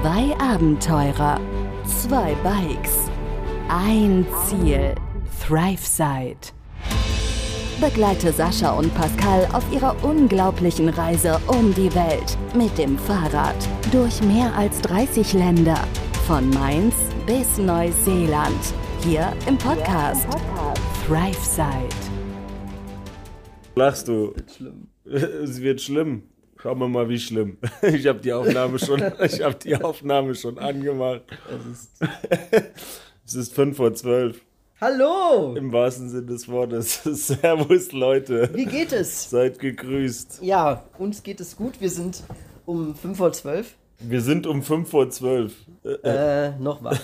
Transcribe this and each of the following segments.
Zwei Abenteurer, zwei Bikes, ein Ziel. ThriveSide. Begleite Sascha und Pascal auf ihrer unglaublichen Reise um die Welt mit dem Fahrrad durch mehr als 30 Länder. Von Mainz bis Neuseeland. Hier im Podcast ThriveSide. Lachst du? Es wird schlimm. Schauen wir mal, wie schlimm. Ich habe die Aufnahme schon, ich habe die Aufnahme schon angemacht. Es ist Es ist 5 vor 12. Hallo! Im wahrsten Sinne des Wortes. Servus, Leute. Wie geht es? Seid gegrüßt. Ja, uns geht es gut. Wir sind um 5 vor 12 Wir sind um 5 vor 12. äh, noch wach.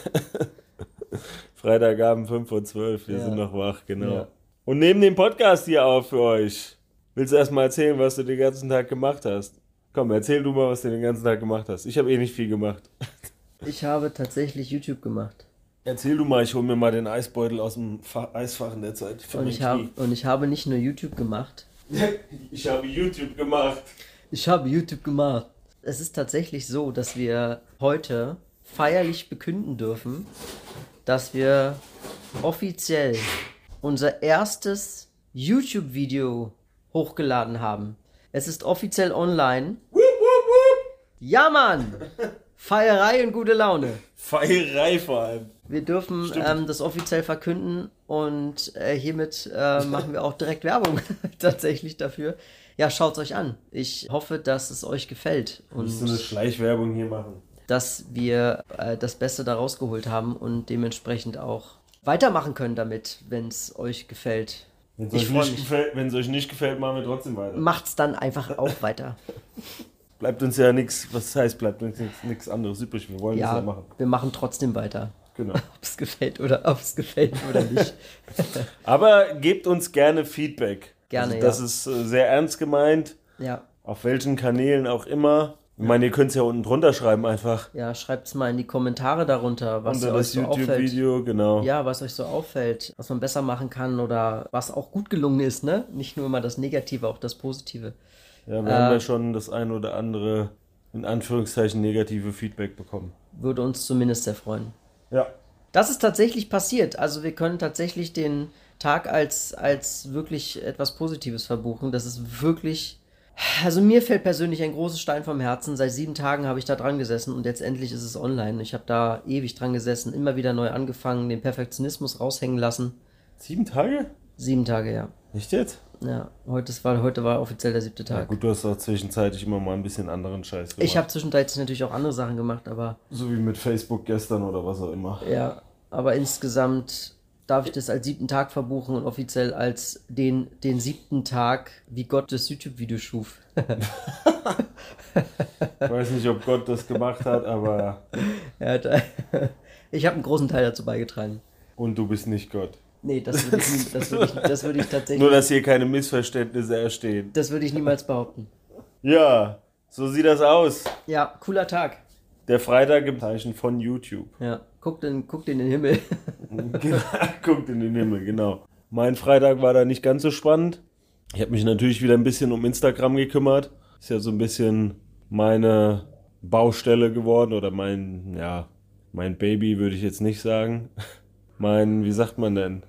Freitagabend 5 vor 12. Wir Ja. sind noch wach, genau. Ja. Und nehmen den Podcast hier auf für euch. Willst du erstmal erzählen, was du den ganzen Tag gemacht hast? Komm, erzähl du mal, was du den ganzen Tag gemacht hast. Ich habe eh nicht viel gemacht. Ich habe tatsächlich YouTube gemacht. Erzähl du mal, ich hol mir mal den Eisbeutel aus dem Fa Eisfach in der Zeit. für Und ich, habe, Knie. und ich habe nicht nur YouTube gemacht. Ich habe YouTube gemacht. Ich habe YouTube gemacht. Es ist tatsächlich so, dass wir heute feierlich bekünden dürfen, dass wir offiziell unser erstes YouTube-Video hochgeladen haben. Es ist offiziell online. Ja, Mann! Feierei und gute Laune. Feierei vor allem. Wir dürfen ähm, das offiziell verkünden und äh, hiermit äh, machen wir auch direkt Werbung tatsächlich dafür. Ja, schaut's euch an. Ich hoffe, dass es euch gefällt und du eine Schleichwerbung hier machen? dass wir äh, das Beste da rausgeholt haben und dementsprechend auch weitermachen können damit, wenn es euch gefällt. Wenn es euch, nicht gefällt- euch nicht gefällt, machen wir trotzdem weiter. Macht's dann einfach auch weiter. Bleibt uns ja nichts, was heißt, bleibt uns nichts anderes übrig. Wir wollen das ja Ja, machen. wir machen trotzdem weiter. Genau. Ob es gefällt oder ob es gefällt oder nicht. Aber gebt uns gerne Feedback. Gerne, also, Das ja. ist äh, sehr ernst gemeint. ja. Auf welchen Kanälen auch immer. Ich meine, ihr könnt es ja unten drunter schreiben einfach. Ja, schreibt's mal in die Kommentare darunter, was Unter euch das so auffällt. YouTube-Video, genau. Ja, was euch so auffällt, was man besser machen kann oder was auch gut gelungen ist, ne? Nicht nur immer das Negative, auch das Positive. Ja, wir haben Äh, ja schon das ein oder andere, in Anführungszeichen, negative Feedback bekommen. Würde uns zumindest sehr freuen. Ja. Das ist tatsächlich passiert. Also wir können tatsächlich den Tag als, als wirklich etwas Positives verbuchen. Das ist wirklich. Also mir fällt persönlich ein großes Stein vom Herzen. Seit sieben Tagen habe ich da dran gesessen und jetzt endlich ist es online. Ich habe da ewig dran gesessen, immer wieder neu angefangen, den Perfektionismus raushängen lassen. Sieben Tage? Sieben Tage, ja. Nicht jetzt? Ja, heute war, heute war offiziell der siebte Ja, Tag. gut, du hast auch zwischenzeitlich immer mal ein bisschen anderen Scheiß gemacht. ich habe zwischenzeitlich natürlich auch andere Sachen gemacht, aber So wie mit Facebook gestern oder was auch immer. ja, aber insgesamt darf ich das als siebten Tag verbuchen und offiziell als den, den siebten Tag, wie Gott das YouTube-Video schuf. Ich weiß nicht, ob Gott das gemacht hat, aber. Er hat, ich habe einen großen Teil dazu beigetragen. Und du bist nicht Gott. Nee, das würde ich, das würde ich, das würde ich tatsächlich, Nur, dass hier keine Missverständnisse entstehen. das würde ich niemals behaupten. Ja, so sieht das aus. Ja, cooler Tag. Der Freitag im Zeichen von YouTube. Ja, guckt in, guckt in den Himmel. Genau, Guckt in den Himmel, genau. Mein Freitag war da nicht ganz so spannend. Ich habe mich natürlich wieder ein bisschen um Instagram gekümmert. Ist ja so ein bisschen meine Baustelle geworden oder mein, ja, mein Baby würde ich jetzt nicht sagen. Mein, wie sagt man denn?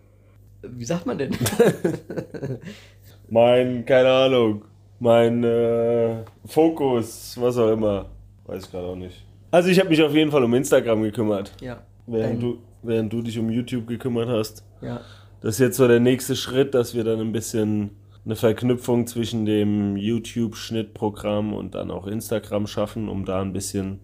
Wie sagt man denn? Mein, keine Ahnung, mein äh, Fokus, was auch immer. Weiß ich gerade auch nicht. Also ich habe mich auf jeden Fall um Instagram gekümmert, Ja. während du, während du dich um YouTube gekümmert hast. Ja. Das ist jetzt so der nächste Schritt, dass wir dann ein bisschen eine Verknüpfung zwischen dem YouTube-Schnittprogramm und dann auch Instagram schaffen, um da ein bisschen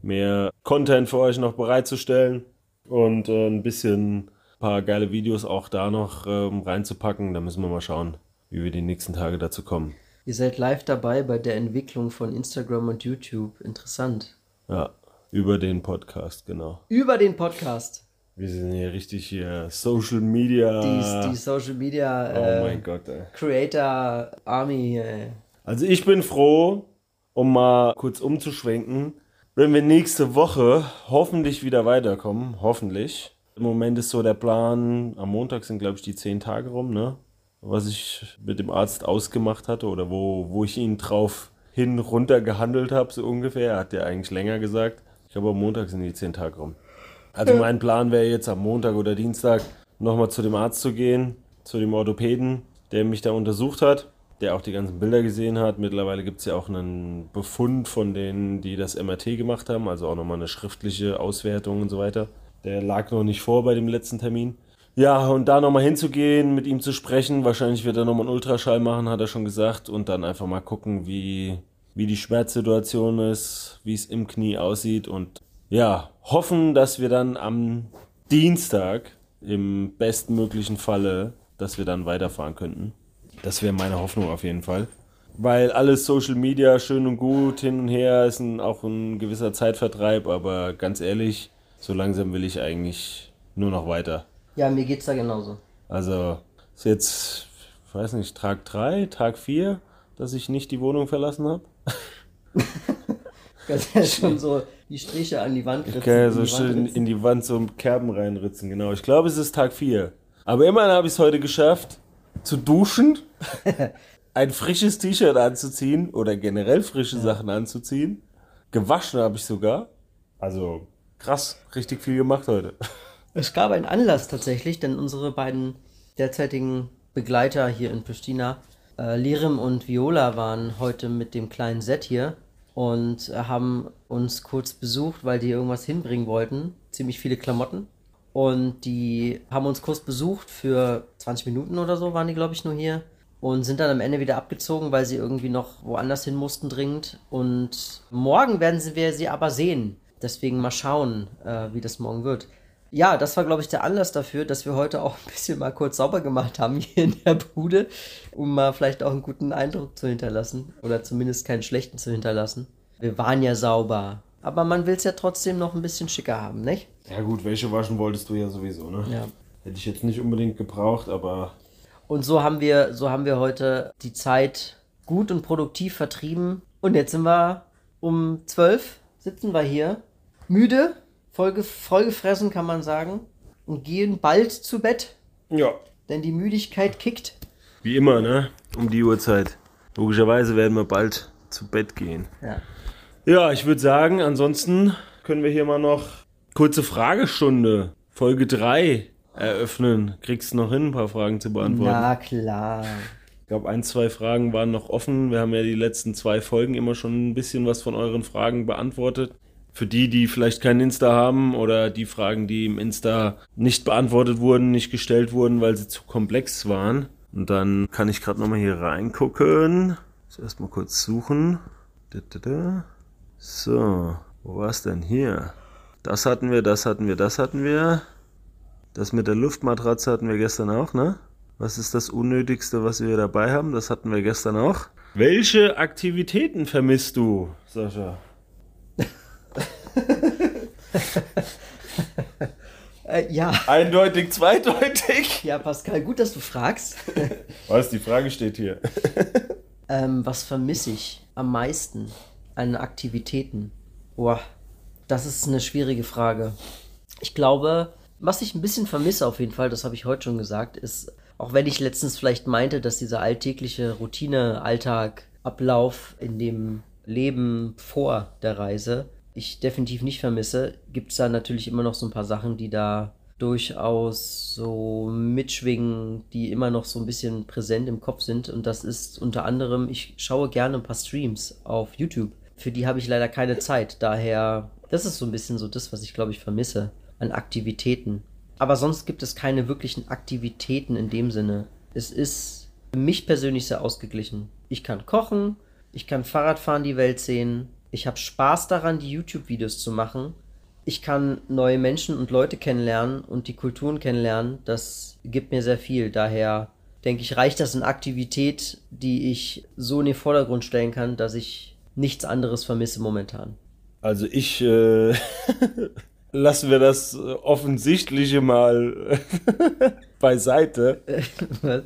mehr Content für euch noch bereitzustellen und äh, ein bisschen ein paar geile Videos auch da noch ähm, reinzupacken. Da müssen wir mal schauen, wie wir die nächsten Tage dazu kommen. Ihr seid live dabei bei der Entwicklung von Instagram und YouTube. Interessant. Ja, über den Podcast, genau. Über den Podcast. Wir sind hier richtig hier Social Media. Die, die Social Media oh äh, mein Gott, ey. Creator Army. Äh. Also ich bin froh, um mal kurz umzuschwenken, wenn wir nächste Woche hoffentlich wieder weiterkommen. Hoffentlich. Im Moment ist so der Plan, am Montag sind glaube ich die zehn Tage rum, ne? Was ich mit dem Arzt ausgemacht hatte oder wo, wo ich ihn drauf hin runter gehandelt habe, so ungefähr. Er hat ja eigentlich länger gesagt. Ich glaube, am Montag sind die zehn Tage rum. Also mein Plan wäre jetzt am Montag oder Dienstag nochmal zu dem Arzt zu gehen, zu dem Orthopäden, der mich da untersucht hat, der auch die ganzen Bilder gesehen hat. Mittlerweile gibt es ja auch einen Befund von denen, die das MRT gemacht haben, also auch nochmal eine schriftliche Auswertung und so weiter. Der lag noch nicht vor bei dem letzten Termin. Ja, und da nochmal hinzugehen, mit ihm zu sprechen, wahrscheinlich wird er nochmal einen Ultraschall machen, hat er schon gesagt, und dann einfach mal gucken, wie, wie die Schmerzsituation ist, wie es im Knie aussieht und ja, hoffen, dass wir dann am Dienstag im bestmöglichen Falle, dass wir dann weiterfahren könnten. Das wäre meine Hoffnung auf jeden Fall. Weil alles Social Media schön und gut hin und her ist ein, auch ein gewisser Zeitvertreib, aber ganz ehrlich, so langsam will ich eigentlich nur noch weiter. Ja, mir geht's da genauso. Also ist jetzt, ich weiß nicht, Tag 3, Tag 4, dass ich nicht die Wohnung verlassen habe. Kannst ja schon so die Striche an die Wand ritzen. Okay, so schön in die Wand so Kerben reinritzen, genau. Ich glaube, es ist Tag 4. Aber immerhin habe ich es heute geschafft, zu duschen, ein frisches T-Shirt anzuziehen oder generell frische Sachen anzuziehen. Gewaschen habe ich sogar. Also krass, richtig viel gemacht heute. Es gab einen Anlass tatsächlich, denn unsere beiden derzeitigen Begleiter hier in Pristina, äh, Lirim und Viola, waren heute mit dem kleinen Set hier und äh, haben uns kurz besucht, weil die irgendwas hinbringen wollten. Ziemlich viele Klamotten. Und die haben uns kurz besucht für 20 Minuten oder so, waren die, glaube ich, nur hier. Und sind dann am Ende wieder abgezogen, weil sie irgendwie noch woanders hin mussten dringend. Und morgen werden wir sie aber sehen. Deswegen mal schauen, äh, wie das morgen wird. Ja, das war, glaube ich, der Anlass dafür, dass wir heute auch ein bisschen mal kurz sauber gemacht haben hier in der Bude, um mal vielleicht auch einen guten Eindruck zu hinterlassen oder zumindest keinen schlechten zu hinterlassen. Wir waren ja sauber, aber man will es ja trotzdem noch ein bisschen schicker haben, nicht? Ja gut, Wäsche waschen wolltest du ja sowieso, ne? Ja. Hätte ich jetzt nicht unbedingt gebraucht, aber Und so haben wir, so haben wir heute die Zeit gut und produktiv vertrieben. Und jetzt sind wir um zwölf, sitzen wir hier, müde, vollge vollgefressen kann man sagen, und gehen bald zu Bett, ja. denn die Müdigkeit kickt. Wie immer, ne? Um die Uhrzeit. Logischerweise werden wir bald zu Bett gehen. Ja. Ja, ich würde sagen, ansonsten können wir hier mal noch kurze Fragestunde, Folge 3 eröffnen. Kriegst du noch hin, ein paar Fragen zu beantworten? Na klar. Ich glaube, ein, zwei Fragen waren noch offen. Wir haben ja die letzten zwei Folgen immer schon ein bisschen was von euren Fragen beantwortet. Für die, die vielleicht kein Insta haben oder die Fragen, die im Insta nicht beantwortet wurden, nicht gestellt wurden, weil sie zu komplex waren. Und dann kann ich gerade nochmal hier reingucken. Zuerst mal kurz suchen. So, wo war es denn hier? Das hatten wir, das hatten wir, das hatten wir. Das mit der Luftmatratze hatten wir gestern auch, ne? Was ist das Unnötigste, was wir dabei haben? Das hatten wir gestern auch. Welche Aktivitäten vermisst du, Sascha? Äh, ja. Eindeutig, zweideutig. Ja, Pascal, gut, dass du fragst. Was, die Frage steht hier. ähm, was vermisse ich am meisten an Aktivitäten? Boah, das ist eine schwierige Frage. Ich glaube, was ich ein bisschen vermisse auf jeden Fall, das habe ich heute schon gesagt, ist, auch wenn ich letztens vielleicht meinte, dass dieser alltägliche Routine, Alltag, Ablauf in dem Leben vor der Reise ich definitiv nicht vermisse, gibt es da natürlich immer noch so ein paar Sachen, die da durchaus so mitschwingen, die immer noch so ein bisschen präsent im Kopf sind. Und das ist unter anderem, ich schaue gerne ein paar Streams auf YouTube. Für die habe ich leider keine Zeit. Daher, das ist so ein bisschen so das, was ich glaube ich vermisse an Aktivitäten. Aber sonst gibt es keine wirklichen Aktivitäten in dem Sinne. Es ist für mich persönlich sehr ausgeglichen. Ich kann kochen, ich kann Fahrradfahren die Welt sehen, ich habe Spaß daran, die YouTube-Videos zu machen. Ich kann neue Menschen und Leute kennenlernen und die Kulturen kennenlernen. Das gibt mir sehr viel. Daher denke ich, reicht das in Aktivität, die ich so in den Vordergrund stellen kann, dass ich nichts anderes vermisse momentan. Also ich äh, lassen wir das Offensichtliche mal beiseite.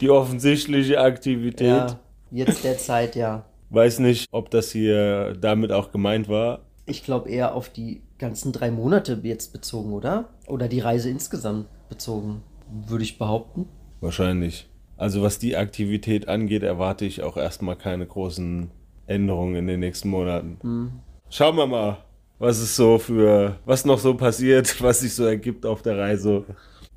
Die offensichtliche Aktivität. ja, jetzt derzeit ja. Weiß nicht, ob das hier damit auch gemeint war. Ich glaube eher auf die ganzen drei Monate jetzt bezogen, oder? Oder die Reise insgesamt bezogen, würde ich behaupten. Wahrscheinlich. Also was die Aktivität angeht, erwarte ich auch erstmal keine großen Änderungen in den nächsten Monaten. Schauen wir mal. was es so für, was noch so passiert, was sich so ergibt auf der Reise.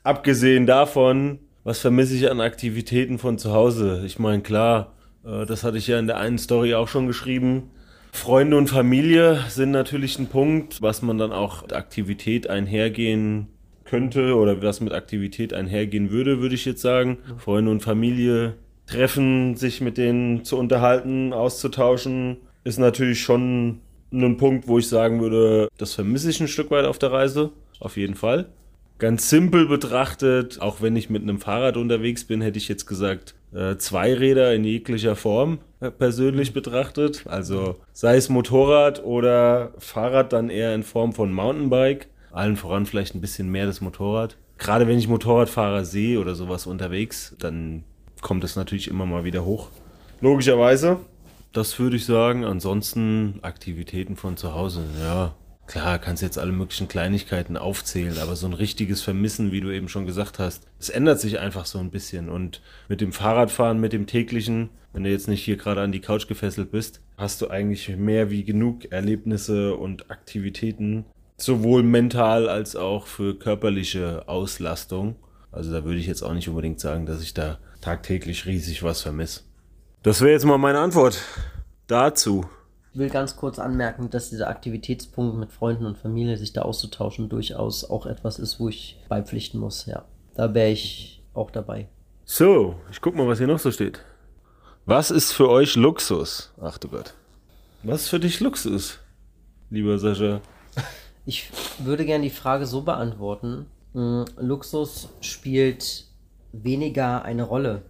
Abgesehen davon, was vermisse ich an Aktivitäten von zu Hause? Ich meine, klar, das hatte ich ja in der einen Story auch schon geschrieben. Freunde und Familie sind natürlich ein Punkt, was man dann auch mit Aktivität einhergehen könnte oder was mit Aktivität einhergehen würde, würde ich jetzt sagen. Freunde und Familie treffen, sich mit denen zu unterhalten, auszutauschen, ist natürlich schon ein Punkt, wo ich sagen würde, das vermisse ich ein Stück weit auf der Reise. Auf jeden Fall. Ganz simpel betrachtet, auch wenn ich mit einem Fahrrad unterwegs bin, hätte ich jetzt gesagt, äh, zwei Räder in jeglicher Form äh, persönlich betrachtet. Also sei es Motorrad oder Fahrrad dann eher in Form von Mountainbike. Allen voran vielleicht ein bisschen mehr das Motorrad. Gerade wenn ich Motorradfahrer sehe oder sowas unterwegs, dann kommt es natürlich immer mal wieder hoch. Logischerweise. Das würde ich sagen. Ansonsten Aktivitäten von zu Hause. Ja, klar, kannst jetzt alle möglichen Kleinigkeiten aufzählen, aber so ein richtiges Vermissen, wie du eben schon gesagt hast, es ändert sich einfach so ein bisschen. Und mit dem Fahrradfahren, mit dem täglichen, wenn du jetzt nicht hier gerade an die Couch gefesselt bist, hast du eigentlich mehr wie genug Erlebnisse und Aktivitäten, sowohl mental als auch für körperliche Auslastung. Also da würde ich jetzt auch nicht unbedingt sagen, dass ich da tagtäglich riesig was vermisse. Das wäre jetzt mal meine Antwort dazu. Ich will ganz kurz anmerken, dass dieser Aktivitätspunkt mit Freunden und Familie sich da auszutauschen durchaus auch etwas ist, wo ich beipflichten muss. Ja, da wäre ich auch dabei. So, ich guck mal, was hier noch so steht. Was ist für euch Luxus? Ach du Gott. Was ist für dich Luxus, lieber Sascha? Ich würde gerne die Frage so beantworten. Hm, Luxus spielt weniger eine Rolle.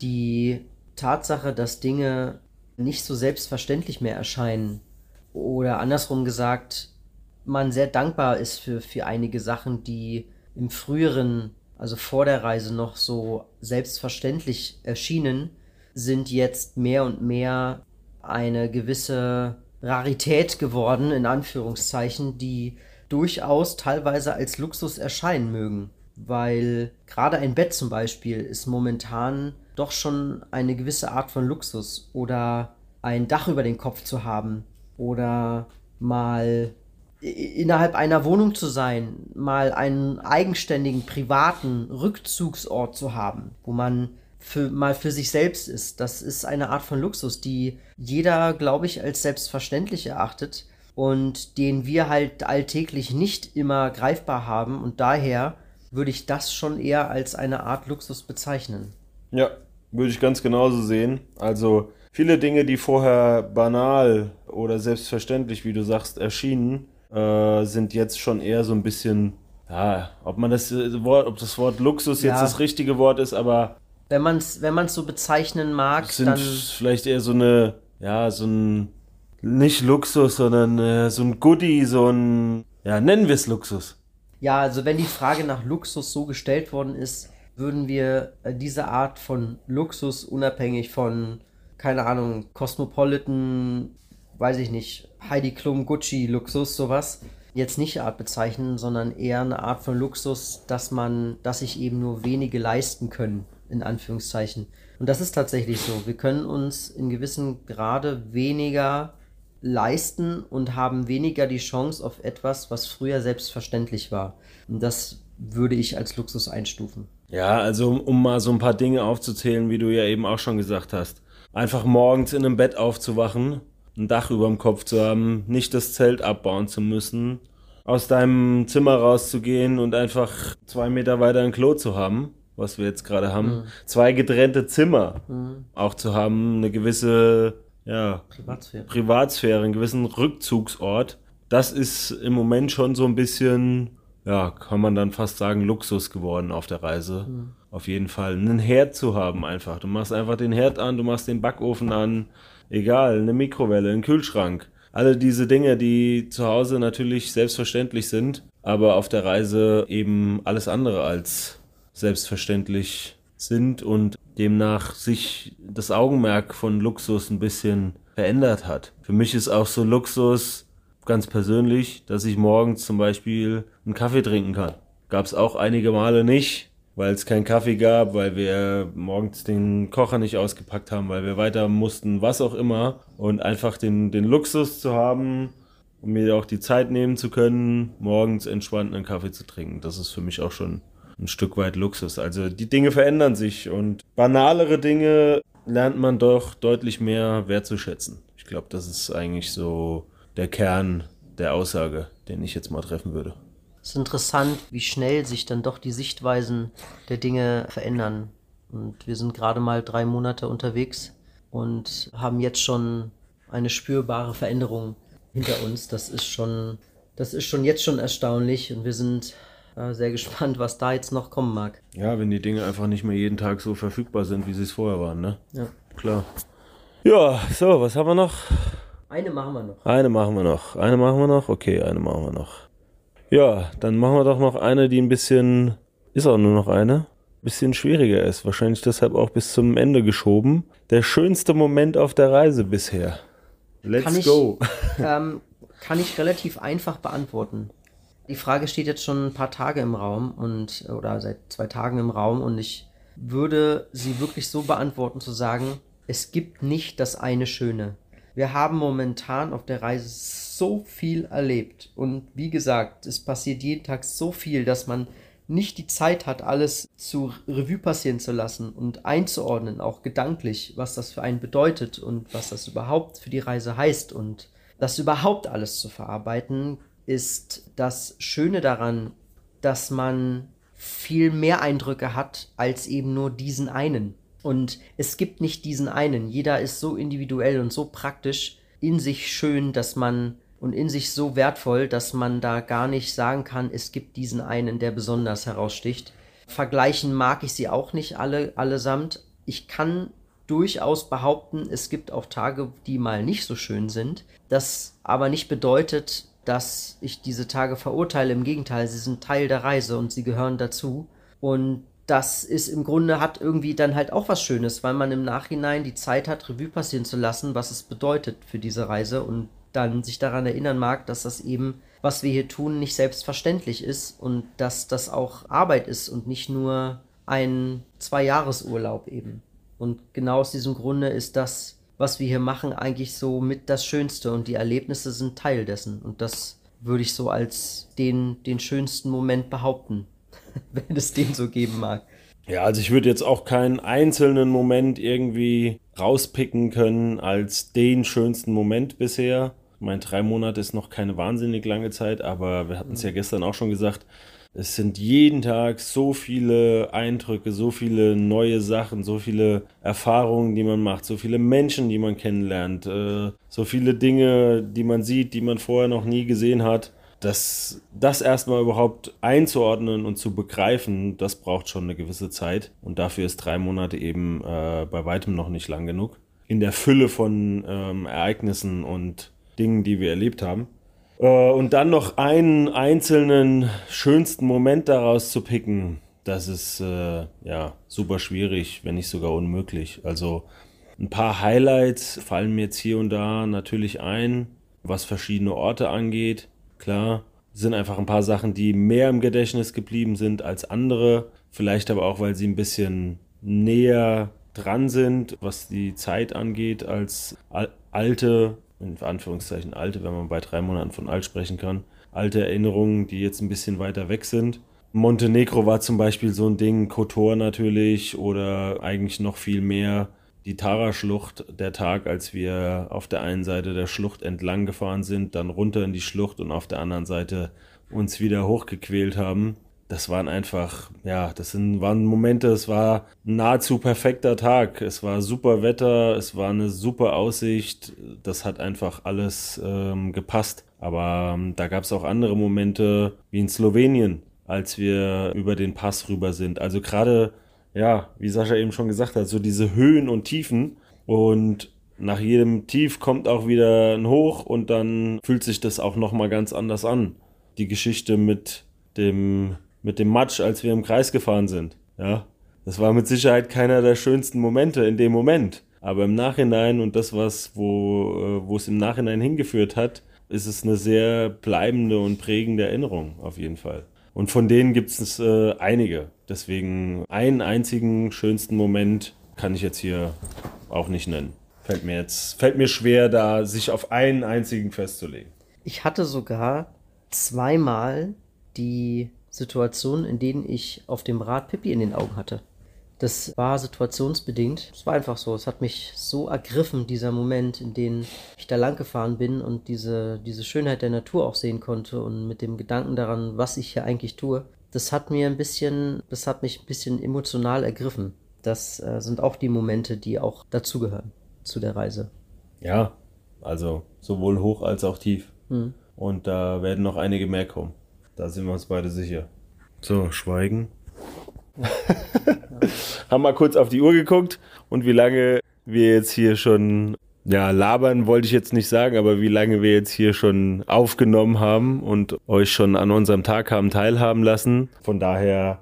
Die Tatsache, dass Dinge nicht so selbstverständlich mehr erscheinen oder andersrum gesagt, man sehr dankbar ist für, für einige Sachen, die im früheren, also vor der Reise noch so selbstverständlich erschienen, sind jetzt mehr und mehr eine gewisse Rarität geworden, in Anführungszeichen, die durchaus teilweise als Luxus erscheinen mögen. Weil gerade ein Bett zum Beispiel ist momentan doch schon eine gewisse Art von Luxus oder ein Dach über den Kopf zu haben oder mal innerhalb einer Wohnung zu sein, mal einen eigenständigen privaten Rückzugsort zu haben, wo man für, mal für sich selbst ist. Das ist eine Art von Luxus, die jeder, glaube ich, als selbstverständlich erachtet und den wir halt alltäglich nicht immer greifbar haben und daher würde ich das schon eher als eine Art Luxus bezeichnen. Ja, würde ich ganz genauso sehen. Also viele Dinge, die vorher banal oder selbstverständlich, wie du sagst, erschienen, äh, sind jetzt schon eher so ein bisschen, ja, ob man das äh, Wort, ob das Wort Luxus ja. jetzt das richtige Wort ist, aber wenn man es wenn man's so bezeichnen mag, sind dann vielleicht eher so eine, ja, so ein nicht Luxus, sondern äh, so ein Goodie, so ein, ja, nennen wir es Luxus. Ja, also wenn die Frage nach Luxus so gestellt worden ist, würden wir äh, diese Art von Luxus unabhängig von, keine Ahnung, Cosmopolitan, weiß ich nicht, Heidi Klum, Gucci, Luxus, sowas, jetzt nicht Art bezeichnen, sondern eher eine Art von Luxus, dass man, dass sich eben nur wenige leisten können, in Anführungszeichen. Und das ist tatsächlich so. Wir können uns in gewissem Grade weniger leisten und haben weniger die Chance auf etwas, was früher selbstverständlich war. Und das würde ich als Luxus einstufen. Ja, also um mal so ein paar Dinge aufzuzählen, wie du ja eben auch schon gesagt hast. Einfach morgens in einem Bett aufzuwachen, ein Dach über dem Kopf zu haben, nicht das Zelt abbauen zu müssen, aus deinem Zimmer rauszugehen und einfach zwei Meter weiter ein Klo zu haben, was wir jetzt gerade haben. Mhm. Zwei getrennte Zimmer mhm. auch zu haben, eine gewisse ja, Privatsphäre. Privatsphäre, einen gewissen Rückzugsort. Das ist im Moment schon so ein bisschen ja, kann man dann fast sagen, Luxus geworden auf der Reise. Mhm. Auf jeden Fall. Einen Herd zu haben einfach. Du machst einfach den Herd an, du machst den Backofen an, egal, eine Mikrowelle, einen Kühlschrank. Alle diese Dinge, die zu Hause natürlich selbstverständlich sind, aber auf der Reise eben alles andere als selbstverständlich sind und demnach sich das Augenmerk von Luxus ein bisschen verändert hat. Für mich ist auch so Luxus, ganz persönlich, dass ich morgens zum Beispiel einen Kaffee trinken kann. Gab es auch einige Male nicht, weil es keinen Kaffee gab, weil wir morgens den Kocher nicht ausgepackt haben, weil wir weiter mussten, was auch immer. Und einfach den, den Luxus zu haben, um mir auch die Zeit nehmen zu können, morgens entspannt einen Kaffee zu trinken. Das ist für mich auch schon ein Stück weit Luxus. Also die Dinge verändern sich und banalere Dinge lernt man doch deutlich mehr wertzuschätzen. Ich glaube, das ist eigentlich so der Kern der Aussage, den ich jetzt mal treffen würde. Es ist interessant, wie schnell sich dann doch die Sichtweisen der Dinge verändern. Und wir sind gerade mal drei Monate unterwegs und haben jetzt schon eine spürbare Veränderung hinter uns. Das ist schon, das ist schon jetzt schon erstaunlich und wir sind äh, sehr gespannt, was da jetzt noch kommen mag. Ja, wenn die Dinge einfach nicht mehr jeden Tag so verfügbar sind, wie sie es vorher waren, ne? Ja. Klar. Ja, so, was haben wir noch? Eine machen wir noch. Eine machen wir noch. Eine machen wir noch? Okay, eine machen wir noch. Ja, dann machen wir doch noch eine, die ein bisschen, ist auch nur noch eine, bisschen schwieriger ist. Wahrscheinlich deshalb auch bis zum Ende geschoben. Der schönste Moment auf der Reise bisher. Let's kann ich, go. Ähm, kann ich relativ einfach beantworten. Die Frage steht jetzt schon ein paar Tage im Raum und oder seit zwei Tagen im Raum und ich würde sie wirklich so beantworten zu sagen, es gibt nicht das eine Schöne. Wir haben momentan auf der Reise so viel erlebt und wie gesagt, es passiert jeden Tag so viel, dass man nicht die Zeit hat, alles zu Revue passieren zu lassen und einzuordnen, auch gedanklich, was das für einen bedeutet und was das überhaupt für die Reise heißt und das überhaupt alles zu verarbeiten, ist das Schöne daran, dass man viel mehr Eindrücke hat als eben nur diesen einen. Und es gibt nicht diesen einen. Jeder ist so individuell und so praktisch in sich schön, dass man und in sich so wertvoll, dass man da gar nicht sagen kann, es gibt diesen einen, der besonders heraussticht. Vergleichen mag ich sie auch nicht alle allesamt. Ich kann durchaus behaupten, es gibt auch Tage, die mal nicht so schön sind. Das aber nicht bedeutet, dass ich diese Tage verurteile. Im Gegenteil, sie sind Teil der Reise und sie gehören dazu. Und das ist im Grunde hat irgendwie dann halt auch was Schönes, weil man im Nachhinein die Zeit hat, Revue passieren zu lassen, was es bedeutet für diese Reise und dann sich daran erinnern mag, dass das eben, was wir hier tun, nicht selbstverständlich ist und dass das auch Arbeit ist und nicht nur ein Zwei-Jahres-Urlaub eben. Und genau aus diesem Grunde ist das, was wir hier machen, eigentlich so mit das Schönste und die Erlebnisse sind Teil dessen. Und das würde ich so als den, den schönsten Moment behaupten, wenn es den so geben mag. Ja, also ich würde jetzt auch keinen einzelnen Moment irgendwie rauspicken können als den schönsten Moment bisher. Ich meine, drei Monate ist noch keine wahnsinnig lange Zeit, aber wir hatten es ja gestern auch schon gesagt, es sind jeden Tag so viele Eindrücke, so viele neue Sachen, so viele Erfahrungen, die man macht, so viele Menschen, die man kennenlernt, äh, so viele Dinge, die man sieht, die man vorher noch nie gesehen hat. Das, das erstmal überhaupt einzuordnen und zu begreifen, das braucht schon eine gewisse Zeit. Und dafür ist drei Monate eben äh, bei weitem noch nicht lang genug. In der Fülle von ähm, Ereignissen und Dingen, die wir erlebt haben. Äh, und dann noch einen einzelnen schönsten Moment daraus zu picken, das ist äh, ja super schwierig, wenn nicht sogar unmöglich. Also ein paar Highlights fallen mir jetzt hier und da natürlich ein, was verschiedene Orte angeht. Klar, sind einfach ein paar Sachen, die mehr im Gedächtnis geblieben sind als andere. Vielleicht aber auch, weil sie ein bisschen näher dran sind, was die Zeit angeht, als alte in Anführungszeichen alte, wenn man bei drei Monaten von alt sprechen kann, alte Erinnerungen, die jetzt ein bisschen weiter weg sind. Montenegro war zum Beispiel so ein Ding, Kotor natürlich oder eigentlich noch viel mehr die Tara-Schlucht, der Tag, als wir auf der einen Seite der Schlucht entlang gefahren sind, dann runter in die Schlucht und auf der anderen Seite uns wieder hochgequält haben das waren einfach, ja, das sind, waren Momente, es war ein nahezu perfekter Tag. Es war super Wetter, es war eine super Aussicht. Das hat einfach alles ähm, gepasst. Aber ähm, da gab es auch andere Momente, wie in Slowenien, als wir über den Pass rüber sind. Also gerade, ja, wie Sascha eben schon gesagt hat, so diese Höhen und Tiefen. Und nach jedem Tief kommt auch wieder ein Hoch und dann fühlt sich das auch nochmal ganz anders an. Die Geschichte mit dem mit dem Matsch, als wir im Kreis gefahren sind. Ja, das war mit Sicherheit keiner der schönsten Momente in dem Moment. Aber im Nachhinein und das, was, wo, äh, wo es im Nachhinein hingeführt hat, ist es eine sehr bleibende und prägende Erinnerung auf jeden Fall. Und von denen gibt es äh, einige. Deswegen einen einzigen schönsten Moment kann ich jetzt hier auch nicht nennen. Fällt mir jetzt, fällt mir schwer, da sich auf einen einzigen festzulegen. Ich hatte sogar zweimal die Situation, in denen ich auf dem Rad Pippi in den Augen hatte. Das war situationsbedingt. Es war einfach so. Es hat mich so ergriffen, dieser Moment, in dem ich da lang gefahren bin und diese, diese Schönheit der Natur auch sehen konnte und mit dem Gedanken daran, was ich hier eigentlich tue. Das hat mir ein bisschen, das hat mich ein bisschen emotional ergriffen. Das äh, sind auch die Momente, die auch dazugehören zu der Reise. Ja, also sowohl hoch als auch tief. Hm. Und da werden noch einige mehr kommen. Da sind wir uns beide sicher. So, schweigen. Haben mal kurz auf die Uhr geguckt und wie lange wir jetzt hier schon, ja, labern wollte ich jetzt nicht sagen, aber wie lange wir jetzt hier schon aufgenommen haben und euch schon an unserem Tag haben teilhaben lassen. Von daher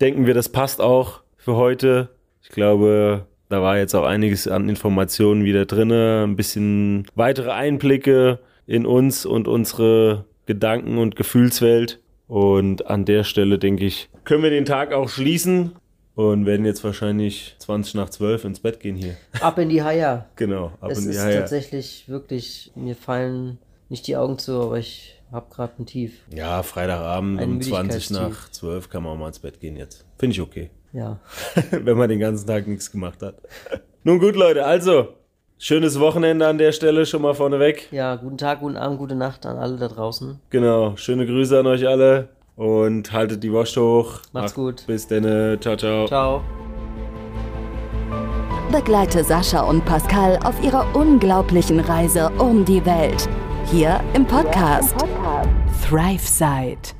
denken wir, das passt auch für heute. Ich glaube, da war jetzt auch einiges an Informationen wieder drin, ein bisschen weitere Einblicke in uns und unsere Gedanken- und Gefühlswelt. Und an der Stelle, denke ich, können wir den Tag auch schließen und werden jetzt wahrscheinlich 20 nach 12 ins Bett gehen hier. Ab in die Haia. Genau, ab es in die ist Haie. tatsächlich wirklich, mir fallen nicht die Augen zu, aber ich habe gerade ein Tief. Ja, Freitagabend Ein um 20 Müdigkeitstief. nach 12 kann man auch mal ins Bett gehen jetzt. Finde ich okay. Ja. wenn man den ganzen Tag nichts gemacht hat. Nun gut, Leute, also, schönes Wochenende an der Stelle schon mal vorneweg. Ja, guten Tag, guten Abend, gute Nacht an alle da draußen. Genau, schöne Grüße an euch alle und haltet die Wurst hoch. Macht's gut. Bis dann, ciao, ciao. Ciao. Begleite Sascha und Pascal auf ihrer unglaublichen Reise um die Welt. Hier im Podcast ThriveSide.